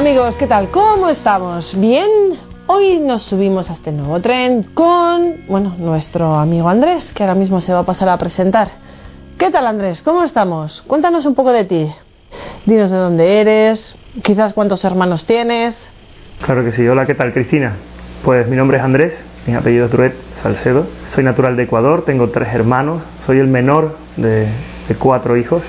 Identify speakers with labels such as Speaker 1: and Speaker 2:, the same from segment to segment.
Speaker 1: Amigos, ¿qué tal? ¿Cómo estamos? ¿Bien? Hoy nos subimos a este nuevo tren con, bueno, nuestro amigo Andrés, que ahora mismo se va a pasar a presentar. ¿Qué tal Andrés? ¿Cómo estamos? Cuéntanos un poco de ti. Dinos de dónde eres, quizás cuántos hermanos tienes.
Speaker 2: Claro que sí. Hola, ¿qué tal Cristina? Pues mi nombre es Andrés, mi apellido es Truet Salcedo. Soy natural de Ecuador, tengo tres hermanos, soy el menor de, de cuatro hijos.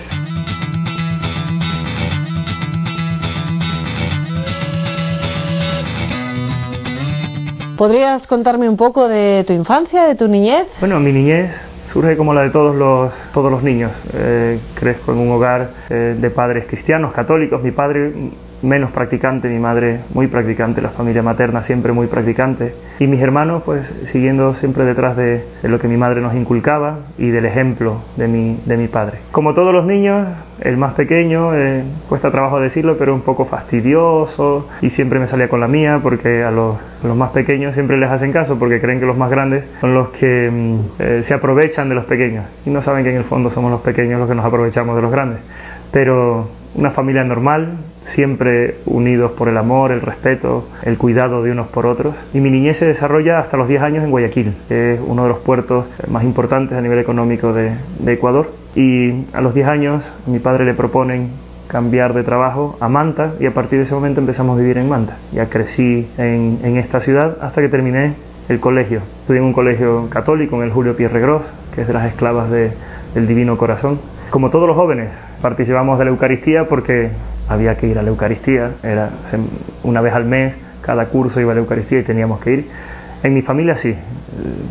Speaker 1: ¿Podrías contarme un poco de tu infancia, de tu niñez?
Speaker 2: Bueno, mi niñez surge como la de todos los, todos los niños. Eh, crezco en un hogar eh, de padres cristianos, católicos. Mi padre menos practicante, mi madre muy practicante, la familia materna siempre muy practicante y mis hermanos pues siguiendo siempre detrás de, lo que mi madre nos inculcaba y del ejemplo de mi, de mi padre. Como todos los niños, el más pequeño, eh, cuesta trabajo decirlo, pero un poco fastidioso y siempre me salía con la mía porque a los, los más pequeños siempre les hacen caso porque creen que los más grandes son los que mm, eh, se aprovechan de los pequeños y no saben que en el fondo somos los pequeños los que nos aprovechamos de los grandes. Pero una familia normal, siempre unidos por el amor, el respeto, el cuidado de unos por otros. Y mi niñez se desarrolla hasta los 10 años en Guayaquil, que es uno de los puertos más importantes a nivel económico de, Ecuador. Y a los 10 años mi padre le proponen cambiar de trabajo a Manta y a partir de ese momento empezamos a vivir en Manta. Ya crecí en, esta ciudad hasta que terminé el colegio. Estudié en un colegio católico, en el Julio Pierre Gros, que es de las esclavas del Divino Corazón. Como todos los jóvenes, participamos de la Eucaristía porque había que ir a la Eucaristía, era una vez al mes, cada curso iba a la Eucaristía y teníamos que ir. En mi familia sí,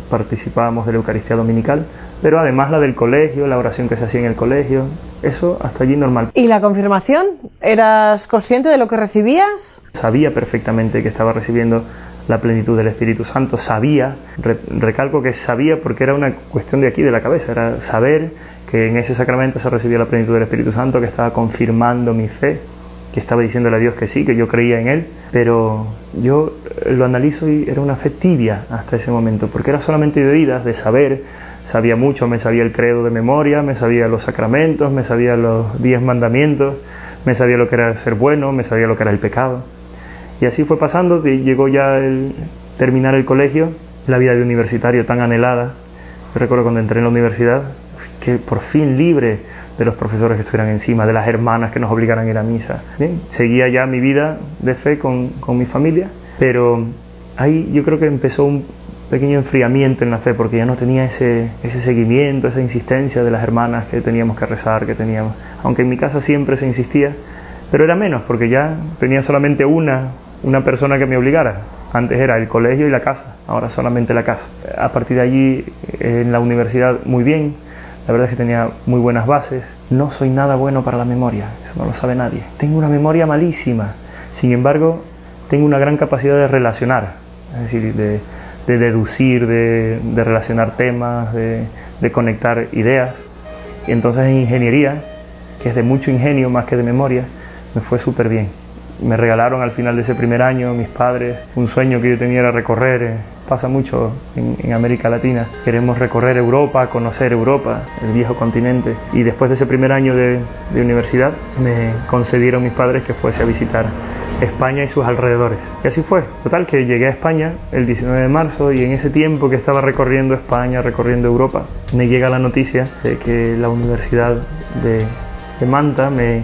Speaker 2: participábamos de la Eucaristía Dominical, pero además la del colegio, la oración que se hacía en el colegio, eso hasta allí normal.
Speaker 1: ¿Y la confirmación? ¿Eras consciente de lo que recibías?
Speaker 2: Sabía perfectamente que estaba recibiendo la plenitud del Espíritu Santo, sabía, recalco que sabía porque era una cuestión de aquí, de la cabeza, era saber que en ese sacramento se recibía la plenitud del Espíritu Santo, que estaba confirmando mi fe, que estaba diciéndole a Dios que sí, que yo creía en Él, pero yo lo analizo y era una fe tibia hasta ese momento, porque era solamente de oídas, de saber, sabía mucho, me sabía el credo de memoria, me sabía los sacramentos, me sabía los diez mandamientos, me sabía lo que era ser bueno, me sabía lo que era el pecado. Y así fue pasando, llegó ya el terminar el colegio, la vida de universitario tan anhelada. Yo recuerdo cuando entré en la universidad, que por fin libre de los profesores que estuvieran encima, de las hermanas que nos obligaran a ir a misa. Seguía ya mi vida de fe con, con mi familia, pero ahí yo creo que empezó un pequeño enfriamiento en la fe porque ya no tenía ese, ese seguimiento, esa insistencia de las hermanas que teníamos que rezar, que teníamos, aunque en mi casa siempre se insistía, pero era menos porque ya tenía solamente una, una persona que me obligara. Antes era el colegio y la casa, ahora solamente la casa. A partir de allí en la universidad muy bien, la verdad es que tenía muy buenas bases. No soy nada bueno para la memoria, eso no lo sabe nadie. Tengo una memoria malísima. Sin embargo, tengo una gran capacidad de relacionar, es decir, de, deducir, de, relacionar temas, de, de conectar ideas. Y entonces en ingeniería, que es de mucho ingenio más que de memoria, me fue súper bien me regalaron al final de ese primer año mis padres un sueño que yo tenía era recorrer, eh, pasa mucho en, América Latina, queremos recorrer Europa, conocer Europa, el viejo continente y después de ese primer año de, universidad me concedieron mis padres que fuese a visitar España y sus alrededores. Y así fue. Total, que llegué a España el 19 de marzo y en ese tiempo que estaba recorriendo España, recorriendo Europa, me llega la noticia de que la Universidad de, de Manta me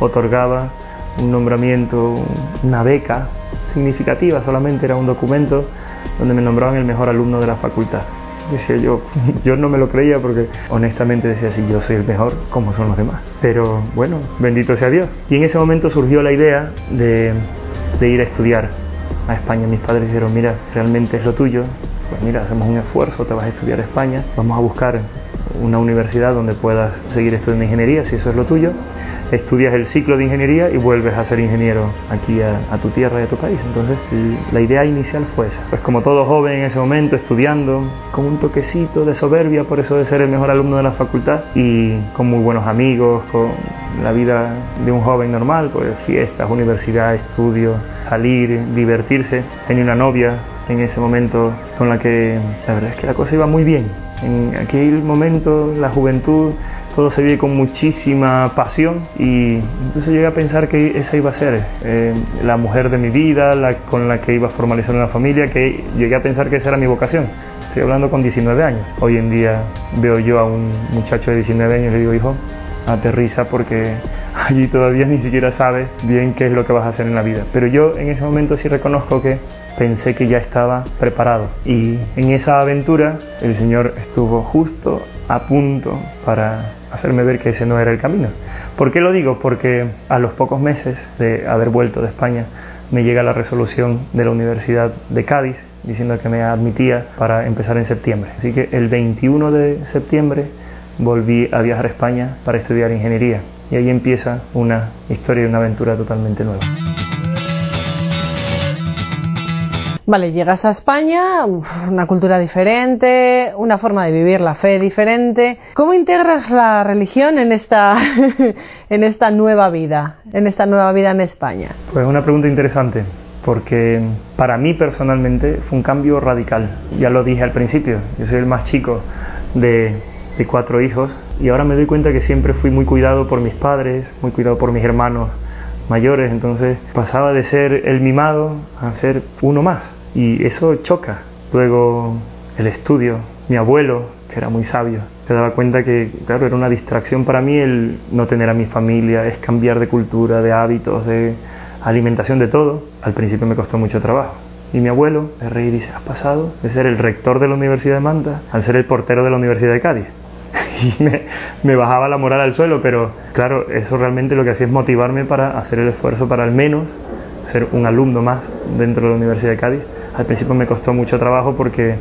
Speaker 2: otorgaba un nombramiento, una beca significativa, solamente era un documento donde me nombraban el mejor alumno de la facultad. Decía yo, yo no me lo creía porque honestamente decía, si yo soy el mejor, ¿cómo son los demás? Pero bueno, bendito sea Dios. Y en ese momento surgió la idea de, ir a estudiar a España. Mis padres dijeron, mira, realmente es lo tuyo, pues mira, hacemos un esfuerzo, te vas a estudiar a España, vamos a buscar una universidad donde puedas seguir estudiando ingeniería, si eso es lo tuyo, estudias el ciclo de ingeniería y vuelves a ser ingeniero aquí a, tu tierra y a tu país. Entonces la idea inicial fue esa. Pues como todo joven en ese momento, estudiando, con un toquecito de soberbia por eso de ser el mejor alumno de la facultad y con muy buenos amigos, con la vida de un joven normal, pues fiestas, universidad, estudio, salir, divertirse. Tenía una novia en ese momento con la que la verdad es que la cosa iba muy bien. En aquel momento la juventud todo se vive con muchísima pasión y incluso llegué a pensar que esa iba a ser eh, la mujer de mi vida, la con la que iba a formalizar una familia, que llegué a pensar que esa era mi vocación. Estoy hablando con 19 años. Hoy en día veo yo a un muchacho de 19 años y le digo, hijo, aterriza porque allí todavía ni siquiera sabes bien qué es lo que vas a hacer en la vida. Pero yo en ese momento sí reconozco que pensé que ya estaba preparado y en esa aventura el Señor estuvo justo a punto para hacerme ver que ese no era el camino. ¿Por qué lo digo? Porque a los pocos meses de haber vuelto de España me llega la resolución de la Universidad de Cádiz diciendo que me admitía para empezar en septiembre. Así que el 21 de septiembre volví a viajar a España para estudiar ingeniería y ahí empieza una historia y una aventura totalmente nueva.
Speaker 1: Vale, llegas a España, una cultura diferente, una forma de vivir la fe diferente. ¿Cómo integras la religión en esta, en esta nueva vida, en esta nueva vida en España?
Speaker 2: Pues una pregunta interesante, porque para mí personalmente fue un cambio radical. Ya lo dije al principio, yo soy el más chico de, de cuatro hijos y ahora me doy cuenta que siempre fui muy cuidado por mis padres, muy cuidado por mis hermanos mayores, entonces pasaba de ser el mimado a ser uno más y eso choca. Luego el estudio, mi abuelo, que era muy sabio, se daba cuenta que, claro, era una distracción para mí el no tener a mi familia, es cambiar de cultura, de hábitos, de alimentación, de todo. Al principio me costó mucho trabajo. Y mi abuelo, de reír, dice, has pasado de ser el rector de la Universidad de Manta al ser el portero de la Universidad de Cádiz. Y me, bajaba la moral al suelo, pero claro, eso realmente lo que hacía es motivarme para hacer el esfuerzo para al menos ser un alumno más dentro de la Universidad de Cádiz al principio me costó mucho trabajo porque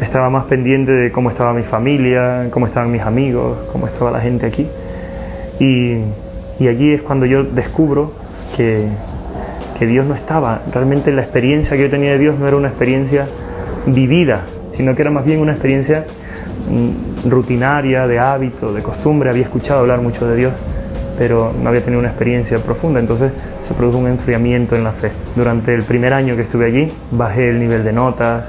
Speaker 2: estaba más pendiente de cómo estaba mi familia, cómo estaban mis amigos, cómo estaba la gente aquí. Y, y allí es cuando yo descubro que, que Dios no estaba. Realmente la experiencia que yo tenía de Dios no era una experiencia vivida, sino que era más bien una experiencia mm, rutinaria, de hábito, de costumbre. Había escuchado hablar mucho de Dios, pero no había tenido una experiencia profunda. Entonces se produjo un enfriamiento en la fe. Durante el primer año que estuve allí bajé el nivel de notas,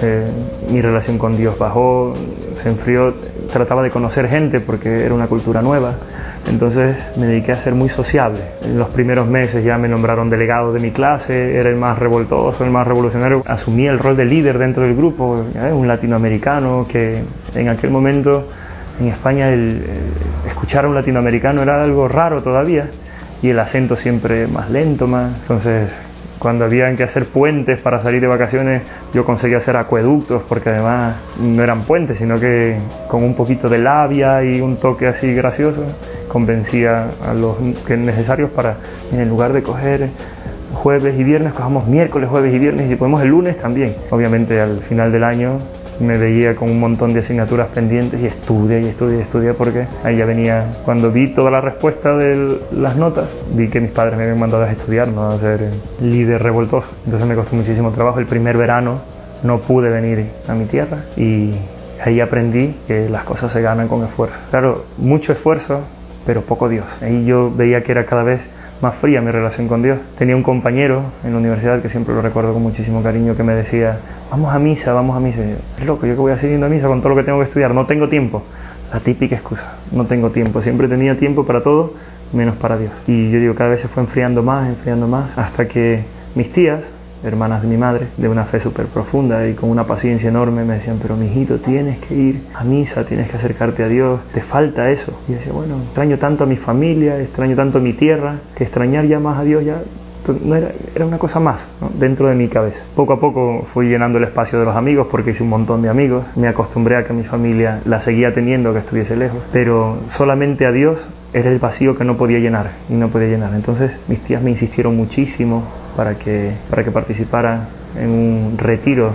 Speaker 2: eh, mi relación con Dios bajó, se enfrió, trataba de conocer gente porque era una cultura nueva, entonces me dediqué a ser muy sociable. En los primeros meses ya me nombraron delegado de mi clase, era el más revoltoso, el más revolucionario, asumí el rol de líder dentro del grupo, un latinoamericano que en aquel momento en España el, escuchar a un latinoamericano era algo raro todavía y el acento siempre más lento, más. Entonces, cuando habían que hacer puentes para salir de vacaciones, yo conseguía hacer acueductos, porque además no eran puentes, sino que con un poquito de labia y un toque así gracioso, convencía a los que necesarios para, en lugar de coger jueves y viernes, cojamos miércoles, jueves y viernes y podemos el lunes también. Obviamente al final del año me veía con un montón de asignaturas pendientes y estudia y estudia y estudia porque ahí ya venía, cuando vi toda la respuesta de las notas, vi que mis padres me habían mandado a estudiar, no a ser líder revoltoso. Entonces me costó muchísimo trabajo. El primer verano no pude venir a mi tierra y ahí aprendí que las cosas se ganan con esfuerzo. Claro, mucho esfuerzo, pero poco Dios. Ahí yo veía que era cada vez más fría mi relación con Dios. Tenía un compañero en la universidad que siempre lo recuerdo con muchísimo cariño que me decía, vamos a misa, vamos a misa. es loco, yo que voy a seguir a misa con todo lo que tengo que estudiar, no tengo tiempo. La típica excusa, no tengo tiempo. Siempre tenía tiempo para todo, menos para Dios. Y yo digo, cada vez se fue enfriando más, enfriando más, hasta que mis tías, hermanas de mi madre, de una fe súper profunda y con una paciencia enorme, me decían, pero mijito, tienes que ir a misa, tienes que acercarte a Dios, te falta eso. Y decía, bueno, extraño tanto a mi familia, extraño tanto a mi tierra, que extrañar ya más a Dios ya no era, era una cosa más dentro de mi cabeza. Poco a poco fui llenando el espacio de los amigos porque hice un montón de amigos, me acostumbré a que mi familia la seguía teniendo, que estuviese lejos, pero solamente a Dios era el vacío que no podía llenar y no podía llenar. Entonces mis tías me insistieron muchísimo para que, para que participara en un retiro.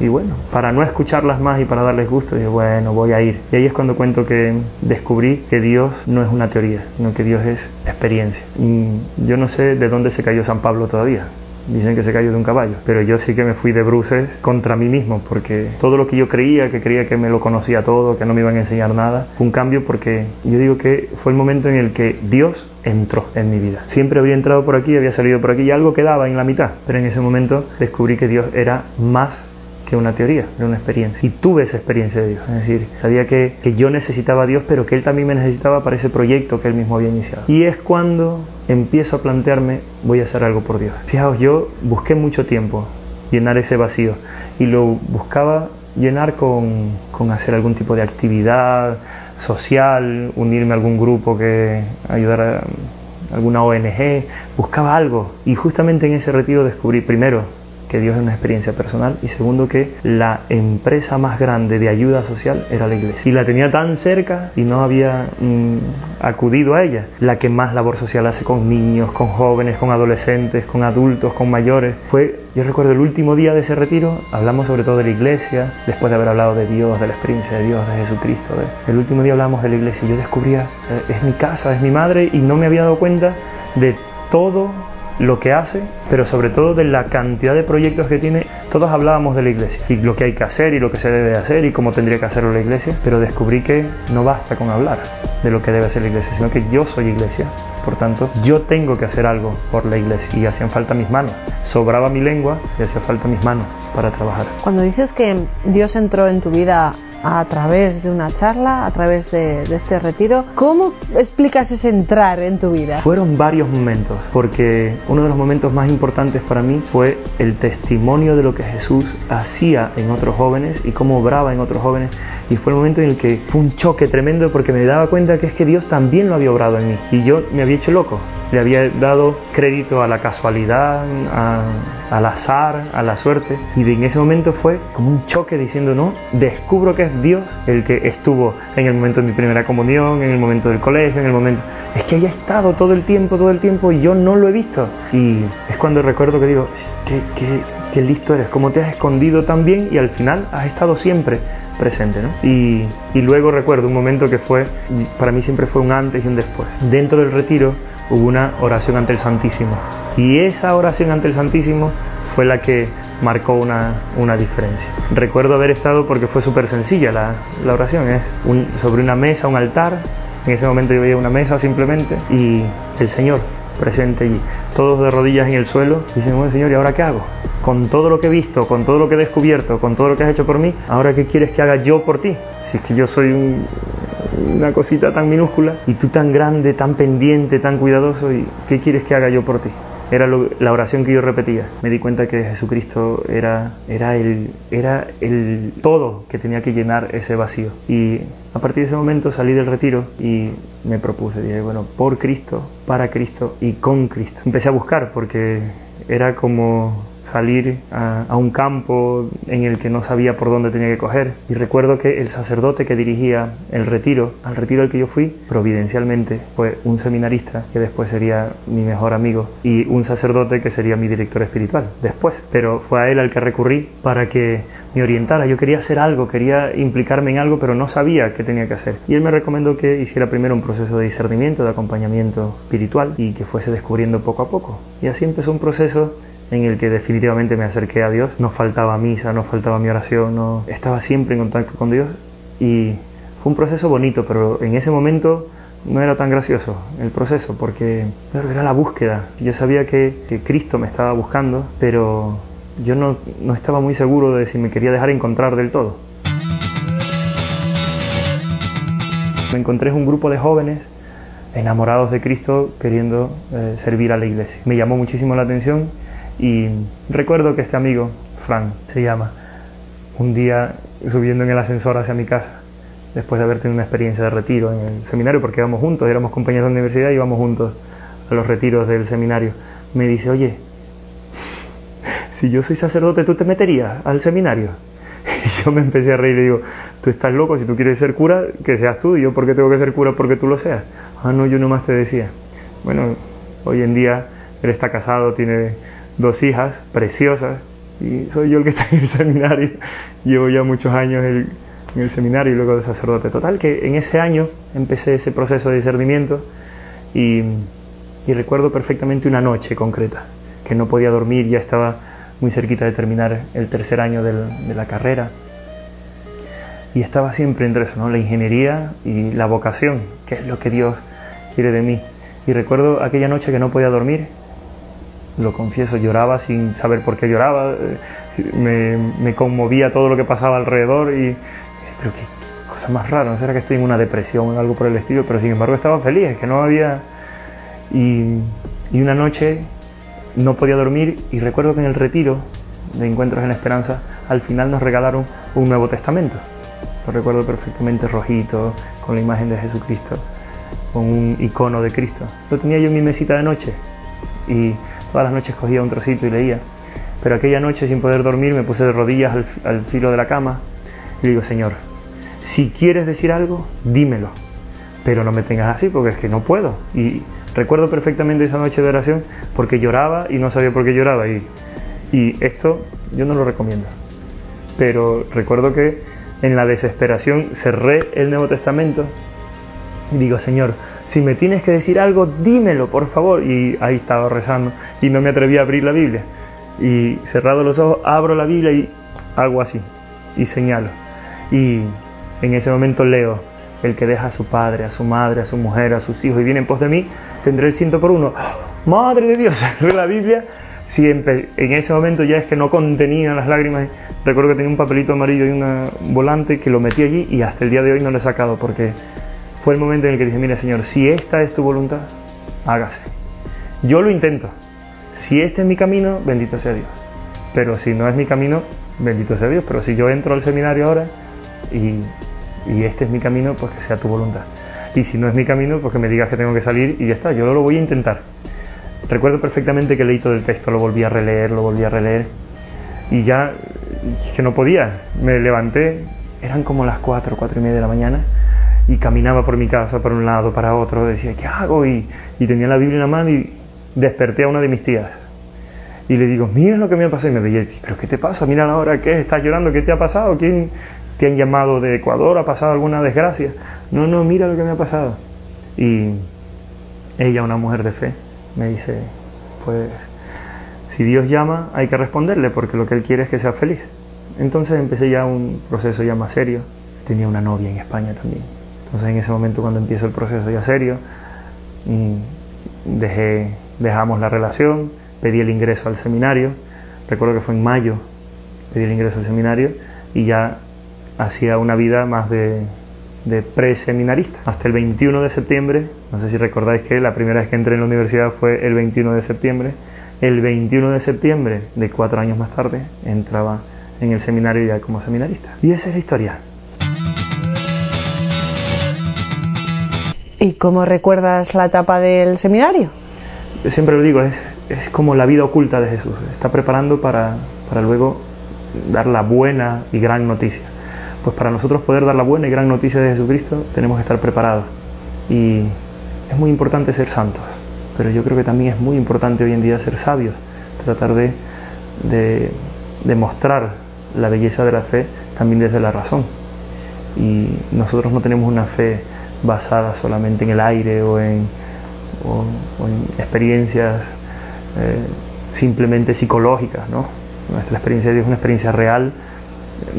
Speaker 2: Y bueno, para no escucharlas más y para darles gusto, dije, bueno, voy a ir. Y ahí es cuando cuento que descubrí que Dios no es una teoría, sino que Dios es experiencia. Y yo no sé de dónde se cayó San Pablo todavía. Dicen que se cayó de un caballo, pero yo sí que me fui de bruces contra mí mismo, porque todo lo que yo creía, que creía que me lo conocía todo, que no me iban a enseñar nada, fue un cambio porque yo digo que fue el momento en el que Dios entró en mi vida. Siempre había entrado por aquí, había salido por aquí y algo quedaba en la mitad, pero en ese momento descubrí que Dios era más que una teoría, era una experiencia. Y tuve esa experiencia de Dios. Es decir, sabía que, que yo necesitaba a Dios, pero que Él también me necesitaba para ese proyecto que Él mismo había iniciado. Y es cuando empiezo a plantearme, voy a hacer algo por Dios. Fijaos, yo busqué mucho tiempo llenar ese vacío y lo buscaba llenar con, con hacer algún tipo de actividad social, unirme a algún grupo que ayudara a alguna ONG, buscaba algo y justamente en ese retiro descubrí primero que Dios es una experiencia personal y segundo que la empresa más grande de ayuda social era la iglesia. Y la tenía tan cerca y no había mm, acudido a ella. La que más labor social hace con niños, con jóvenes, con adolescentes, con adultos, con mayores. Fue, yo recuerdo el último día de ese retiro, hablamos sobre todo de la iglesia, después de haber hablado de Dios, de la experiencia de Dios, de Jesucristo. el último día hablamos de la iglesia y yo descubría, eh, es mi casa, es mi madre y no me había dado cuenta de todo lo que hace, pero sobre todo de la cantidad de proyectos que tiene. Todos hablábamos de la iglesia y lo que hay que hacer y lo que se debe hacer y cómo tendría que hacerlo la iglesia, pero descubrí que no basta con hablar de lo que debe hacer la iglesia, sino que yo soy iglesia. Por tanto, yo tengo que hacer algo por la iglesia y hacían falta mis manos. Sobraba mi lengua y hacía falta mis manos para trabajar.
Speaker 1: Cuando dices que Dios entró en tu vida a través de una charla, a través de, este retiro. ¿Cómo explicas ese entrar en tu vida?
Speaker 2: Fueron varios momentos, porque uno de los momentos más importantes para mí fue el testimonio de lo que Jesús hacía en otros jóvenes y cómo obraba en otros jóvenes. Y fue el momento en el que fue un choque tremendo porque me daba cuenta que es que Dios también lo había obrado en mí y yo me había hecho loco le había dado crédito a la casualidad, al azar, a la suerte. Y en ese momento fue como un choque diciendo, no, descubro que es Dios el que estuvo en el momento de mi primera comunión, en el momento del colegio, en el momento... Es que haya estado todo el tiempo, todo el tiempo y yo no lo he visto. Y es cuando recuerdo que digo, qué, qué, qué listo eres, cómo te has escondido tan bien y al final has estado siempre presente. ¿no? Y, y, luego recuerdo un momento que fue, para mí siempre fue un antes y un después. Dentro del retiro hubo una oración ante el Santísimo. Y esa oración ante el Santísimo fue la que marcó una, una diferencia. Recuerdo haber estado porque fue súper sencilla la, la, oración, es un, sobre una mesa, un altar. En ese momento yo veía una mesa simplemente y el Señor presente allí, todos de rodillas en el suelo, y dicen, Señor, ¿y ahora qué hago? Con todo lo que he visto, con todo lo que he descubierto, con todo lo que has hecho por mí, ¿ahora qué quieres que haga yo por ti? Si es que yo soy un, una cosita tan minúscula y tú tan grande, tan pendiente, tan cuidadoso y ¿qué quieres que haga yo por ti? Era la oración que yo repetía. Me di cuenta que Jesucristo era, era, el, era el todo que tenía que llenar ese vacío. Y a partir de ese momento salí del retiro y me propuse, dije, bueno, por Cristo, para Cristo y con Cristo. Empecé a buscar porque era como salir a, un campo en el que no sabía por dónde tenía que coger. Y recuerdo que el sacerdote que dirigía el retiro, al retiro al que yo fui, providencialmente fue un seminarista que después sería mi mejor amigo y un sacerdote que sería mi director espiritual después. Pero fue a él al que recurrí para que me orientara. Yo quería hacer algo, quería implicarme en algo, pero no sabía qué tenía que hacer. Y él me recomendó que hiciera primero un proceso de discernimiento, de acompañamiento espiritual y que fuese descubriendo poco a poco. Y así empezó un proceso en el que definitivamente me acerqué a Dios. No faltaba misa, no faltaba mi oración, no estaba siempre en contacto con Dios y fue un proceso bonito, pero en ese momento no era tan gracioso el proceso porque era la búsqueda. Yo sabía que, que Cristo me estaba buscando, pero yo no, no estaba muy seguro de si me quería dejar encontrar del todo. Me encontré un grupo de jóvenes enamorados de Cristo queriendo eh, servir a la iglesia. Me llamó muchísimo la atención y recuerdo que este amigo, Frank se llama, un día subiendo en el ascensor hacia mi casa, después de haber tenido una experiencia de retiro en el seminario, porque íbamos juntos, éramos compañeros de la universidad y íbamos juntos a los retiros del seminario, me dice, oye, si yo soy sacerdote, ¿tú te meterías al seminario? Y yo me empecé a reír y digo, tú estás loco, si tú quieres ser cura, que seas tú, y yo, ¿por qué tengo que ser cura? Porque tú lo seas. Ah, no, yo nomás te decía. Bueno, hoy en día él está casado, tiene dos hijas preciosas y soy yo el que está en el seminario. Llevo ya muchos años en el seminario y luego de sacerdote. Total, que en ese año empecé ese proceso de discernimiento y, recuerdo perfectamente una noche concreta, que no podía dormir, ya estaba muy cerquita de terminar el tercer año de la carrera. Y estaba siempre entre eso, ¿no? la ingeniería y la vocación, que es lo que Dios quiere de mí. Y recuerdo aquella noche que no podía dormir lo confieso, lloraba sin saber por qué lloraba, eh, me, me conmovía todo lo que pasaba alrededor y, pero qué cosa más rara, no será que estoy en una depresión o algo por el estilo, pero sin embargo estaba feliz, es que no había... Y, y una noche no podía dormir y recuerdo que en el retiro de Encuentros en Esperanza al final nos regalaron un Nuevo Testamento. Lo recuerdo perfectamente rojito, con la imagen de Jesucristo, con un icono de Cristo. Lo tenía yo en mi mesita de noche y todas las noches cogía un trocito y leía. Pero aquella noche sin poder dormir me puse de rodillas al, filo de la cama y digo, Señor, si quieres decir algo, dímelo, pero no me tengas así porque es que no puedo. Y recuerdo perfectamente esa noche de oración porque lloraba y no sabía por qué lloraba. Y, y esto yo no lo recomiendo. Pero recuerdo que en la desesperación cerré el Nuevo Testamento y digo, Señor, si me tienes que decir algo, dímelo, por favor. Y ahí estaba rezando y no me atreví a abrir la Biblia. Y cerrado los ojos, abro la Biblia y hago así y señalo. Y en ese momento leo, el que deja a su padre, a su madre, a su mujer, a sus hijos y viene en pos de mí, tendré el ciento por uno. Madre de Dios, cerré la Biblia. Siempre, en ese momento ya es que no contenía las lágrimas. Recuerdo que tenía un papelito amarillo y un volante que lo metí allí y hasta el día de hoy no lo he sacado porque fue el momento en el que dije, mira Señor, si esta es tu voluntad, hágase. Yo lo intento. Si este es mi camino, bendito sea Dios. Pero si no es mi camino, bendito sea Dios. Pero si yo entro al seminario ahora y, y este es mi camino, pues que sea tu voluntad. Y si no es mi camino, pues que me digas que tengo que salir y ya está. Yo lo voy a intentar. Recuerdo perfectamente que leí todo el texto, lo volví a releer, lo volví a releer. Y ya que no podía. Me levanté, eran como las 4, 4 y media de la mañana y caminaba por mi casa, por un lado, para otro, decía, ¿qué hago? Y, tenía la Biblia en la mano y desperté a una de mis tías. Y le digo, mira lo que me ha pasado. Y me veía, ¿pero qué te pasa? Mira ahora, ¿qué? ¿Estás llorando? ¿Qué te ha pasado? ¿Quién te han llamado de Ecuador? ¿Ha pasado alguna desgracia? No, no, mira lo que me ha pasado. Y ella, una mujer de fe, me dice, pues si Dios llama hay que responderle porque lo que Él quiere es que sea feliz. Entonces empecé ya un proceso ya más serio. Tenía una novia en España también entonces en ese momento cuando empiezo el proceso ya serio, dejé, dejamos la relación, pedí el ingreso al seminario, recuerdo que fue en mayo, pedí el ingreso al seminario y ya hacía una vida más de, de pre-seminarista. Hasta el 21 de septiembre, no sé si recordáis que la primera vez que entré en la universidad fue el 21 de septiembre, el 21 de septiembre de cuatro años más tarde entraba en el seminario ya como seminarista. Y esa es la historia.
Speaker 1: ¿Y cómo recuerdas la etapa del seminario?
Speaker 2: Siempre lo digo, es, es como la vida oculta de Jesús. Está preparando para, para luego dar la buena y gran noticia. Pues para nosotros poder dar la buena y gran noticia de Jesucristo tenemos que estar preparados. Y es muy importante ser santos, pero yo creo que también es muy importante hoy en día ser sabios, tratar de, de, de mostrar la belleza de la fe también desde la razón. Y nosotros no tenemos una fe basada solamente en el aire o en, experiencias eh, simplemente psicológicas. ¿no? Nuestra experiencia de Dios es una experiencia real,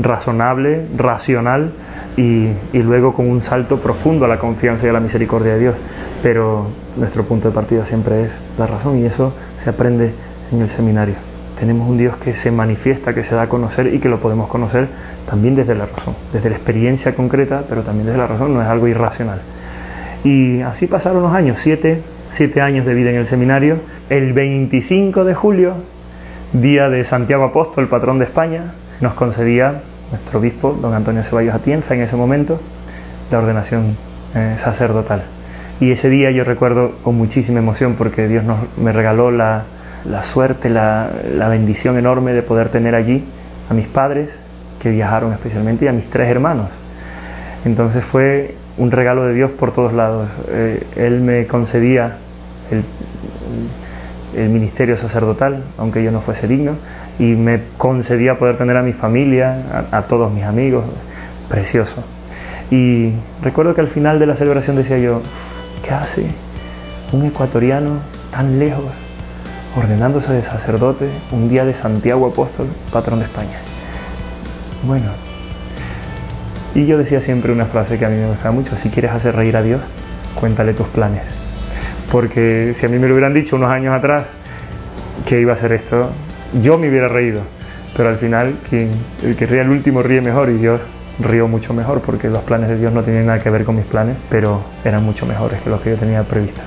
Speaker 2: razonable, racional y, y, luego con un salto profundo a la confianza y a la misericordia de Dios. Pero nuestro punto de partida siempre es la razón y eso se aprende en el seminario. Tenemos un Dios que se manifiesta, que se da a conocer y que lo podemos conocer también desde la razón, desde la experiencia concreta, pero también desde la razón, no es algo irracional. Y así pasaron los años, siete, siete años de vida en el seminario. El 25 de julio, día de Santiago Apóstol, patrón de España, nos concedía nuestro obispo, don Antonio Ceballos Atienza, en ese momento, la ordenación eh, sacerdotal. Y ese día yo recuerdo con muchísima emoción porque Dios nos, me regaló la, la suerte, la, la bendición enorme de poder tener allí a mis padres, que viajaron especialmente y a mis tres hermanos. Entonces fue un regalo de Dios por todos lados. Eh, él me concedía el, ministerio sacerdotal, aunque yo no fuese digno, y me concedía poder tener a mi familia, a, a todos mis amigos, precioso. Y recuerdo que al final de la celebración decía yo, ¿qué hace un ecuatoriano tan lejos ordenándose de sacerdote un día de Santiago Apóstol, patrón de España? Bueno, y yo decía siempre una frase que a mí me gustaba mucho, si quieres hacer reír a Dios, cuéntale tus planes. Porque si a mí me lo hubieran dicho unos años atrás, que iba a ser esto, yo me hubiera reído, pero al final quien, el que ríe al último ríe mejor y Dios río mucho mejor porque los planes de Dios no tienen nada que ver con mis planes, pero eran mucho mejores que los que yo tenía previstos.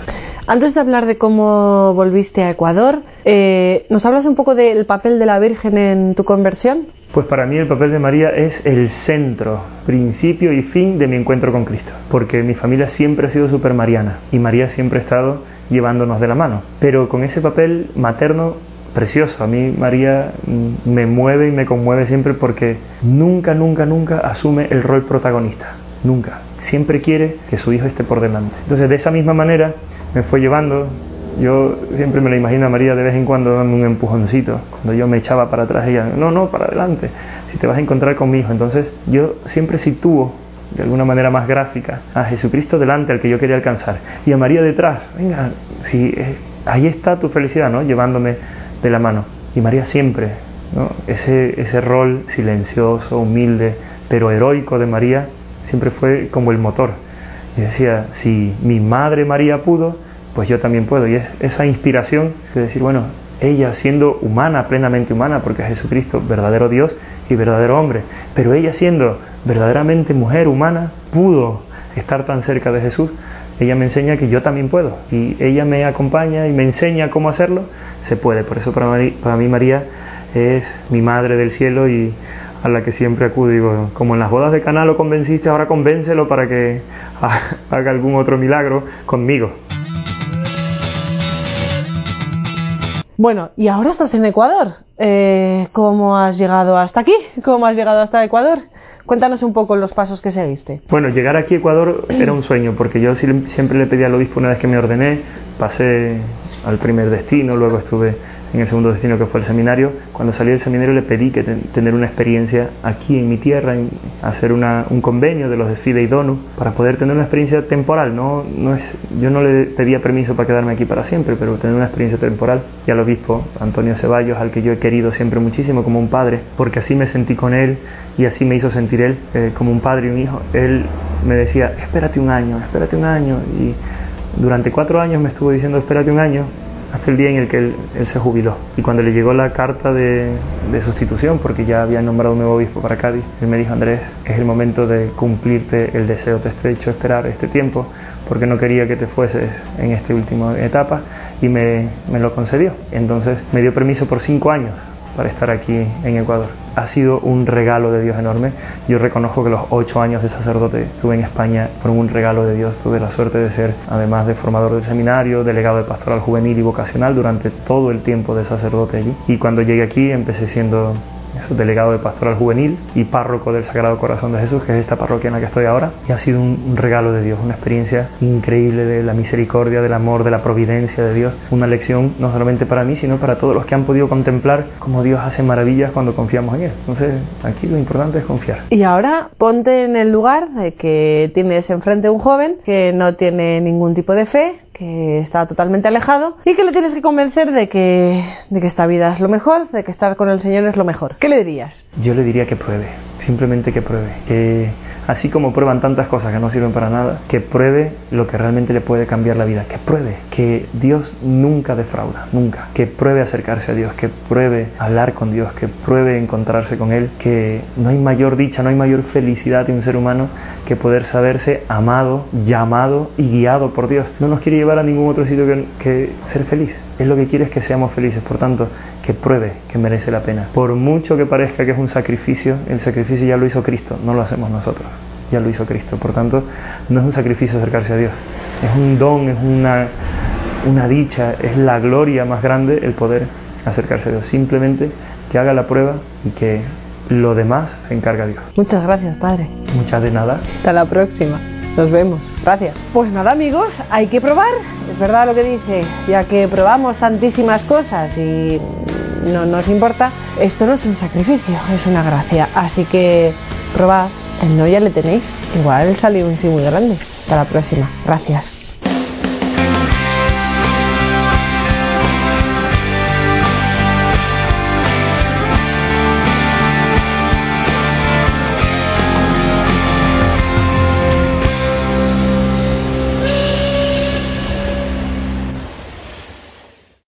Speaker 1: Antes de hablar de cómo volviste a Ecuador, eh, ¿nos hablas un poco del papel de la Virgen en tu conversión?
Speaker 2: Pues para mí el papel de María es el centro, principio y fin de mi encuentro con Cristo, porque mi familia siempre ha sido super mariana y María siempre ha estado llevándonos de la mano, pero con ese papel materno precioso. A mí María mm, me mueve y me conmueve siempre porque nunca, nunca, nunca asume el rol protagonista. Nunca. Siempre quiere que su hijo esté por delante. Entonces, de esa misma manera, me fue llevando. Yo siempre me lo imagino a María de vez en cuando dando un empujoncito. Cuando yo me echaba para atrás, ella, no, no, para adelante. Si te vas a encontrar con mi hijo. Entonces, yo siempre sitúo de alguna manera más gráfica a Jesucristo delante al que yo quería alcanzar y a María detrás. Venga, si eh, ahí está tu felicidad, ¿no? Llevándome de la mano. Y María siempre, ¿no? ese, ese rol silencioso, humilde, pero heroico de María, siempre fue como el motor. Y decía, si mi madre María pudo, pues yo también puedo. Y es esa inspiración de decir, bueno, ella siendo humana, plenamente humana, porque es Jesucristo, verdadero Dios y verdadero hombre, pero ella siendo verdaderamente mujer humana, pudo estar tan cerca de Jesús, ella me enseña que yo también puedo. Y ella me acompaña y me enseña cómo hacerlo, se puede. Por eso para mí, María es mi madre del cielo y a la que siempre acudo. Digo, como en las bodas de Cana lo convenciste, ahora convéncelo para que haga algún otro milagro conmigo.
Speaker 1: Bueno, y ahora estás en Ecuador. Eh, ¿Cómo has llegado hasta aquí? ¿Cómo has llegado hasta Ecuador? Cuéntanos un poco los pasos que seguiste.
Speaker 2: Bueno, llegar aquí a Ecuador era un sueño, porque yo siempre le pedí al obispo una vez que me ordené, pasé al primer destino, luego estuve en el segundo destino que fue el seminario. Cuando salí del seminario le pedí que tener una experiencia aquí en mi tierra, hacer un convenio de los de FIDE y DONU para poder tener una experiencia temporal. No, no es, yo no le pedía permiso para quedarme aquí para siempre, pero tener una experiencia temporal. Y al obispo Antonio Ceballos, al que yo he querido siempre muchísimo como un padre, porque así me sentí con él y así me hizo sentir él eh, como un padre y un hijo. Él me decía, espérate un año, espérate un año. Y durante cuatro años me estuvo diciendo, espérate un año hasta el día en el que él, se jubiló. Y cuando le llegó la carta de, sustitución, porque ya había nombrado un nuevo obispo para Cádiz, él me dijo, Andrés, es el momento de cumplirte el deseo, te he hecho esperar este tiempo, porque no quería que te fueses en esta última etapa, y me, me lo concedió. Entonces me dio permiso por cinco años para estar aquí en Ecuador. Ha sido un regalo de Dios enorme. Yo reconozco que los ocho años de sacerdote estuve en España fueron un regalo de Dios. Tuve la suerte de ser, además de formador del seminario, delegado de pastoral juvenil y vocacional durante todo el tiempo de sacerdote allí. Y cuando llegué aquí empecé siendo delegado de pastoral juvenil y párroco del Sagrado Corazón de Jesús, que es esta parroquia en la que estoy ahora, y ha sido un, regalo de Dios, una experiencia increíble de la misericordia, del amor, de la providencia de Dios, una lección no solamente para mí, sino para todos los que han podido contemplar cómo Dios hace maravillas cuando confiamos en Él. Entonces, aquí lo importante es confiar.
Speaker 1: Y ahora ponte en el lugar de que tienes enfrente un joven que no tiene ningún tipo de fe, que está totalmente alejado y que le tienes que convencer de que, de que esta vida es lo mejor, de que estar con el Señor es lo mejor. ¿Qué le dirías?
Speaker 2: Yo le diría que pruebe, simplemente que pruebe, que así como prueban tantas cosas que no sirven para nada, que pruebe lo que realmente le puede cambiar la vida, que pruebe que Dios nunca defrauda, nunca, que pruebe acercarse a Dios, que pruebe hablar con Dios, que pruebe encontrarse con Él, que no hay mayor dicha, no hay mayor felicidad en un ser humano que poder saberse amado, llamado y guiado por Dios. No nos quiere llevar a ningún otro sitio que, ser feliz. Es lo que quiere es que seamos felices. Por tanto, que pruebe que merece la pena. Por mucho que parezca que es un sacrificio, el sacrificio ya lo hizo Cristo, no lo hacemos nosotros, ya lo hizo Cristo. Por tanto, no es un sacrificio acercarse a Dios, es un don, es una, una dicha, es la gloria más grande el poder acercarse a Dios. Simplemente que haga la prueba y que lo demás se encarga Dios.
Speaker 1: Muchas gracias, Padre.
Speaker 2: Muchas de nada.
Speaker 1: Hasta la próxima. Nos vemos. Gracias. Pues nada, amigos, hay que probar. Es verdad lo que dice, ya que probamos tantísimas cosas y no nos importa, esto no es un sacrificio, es una gracia. Así que probad. El no ya le tenéis. Igual salió un sí muy grande. Hasta la próxima. Gracias.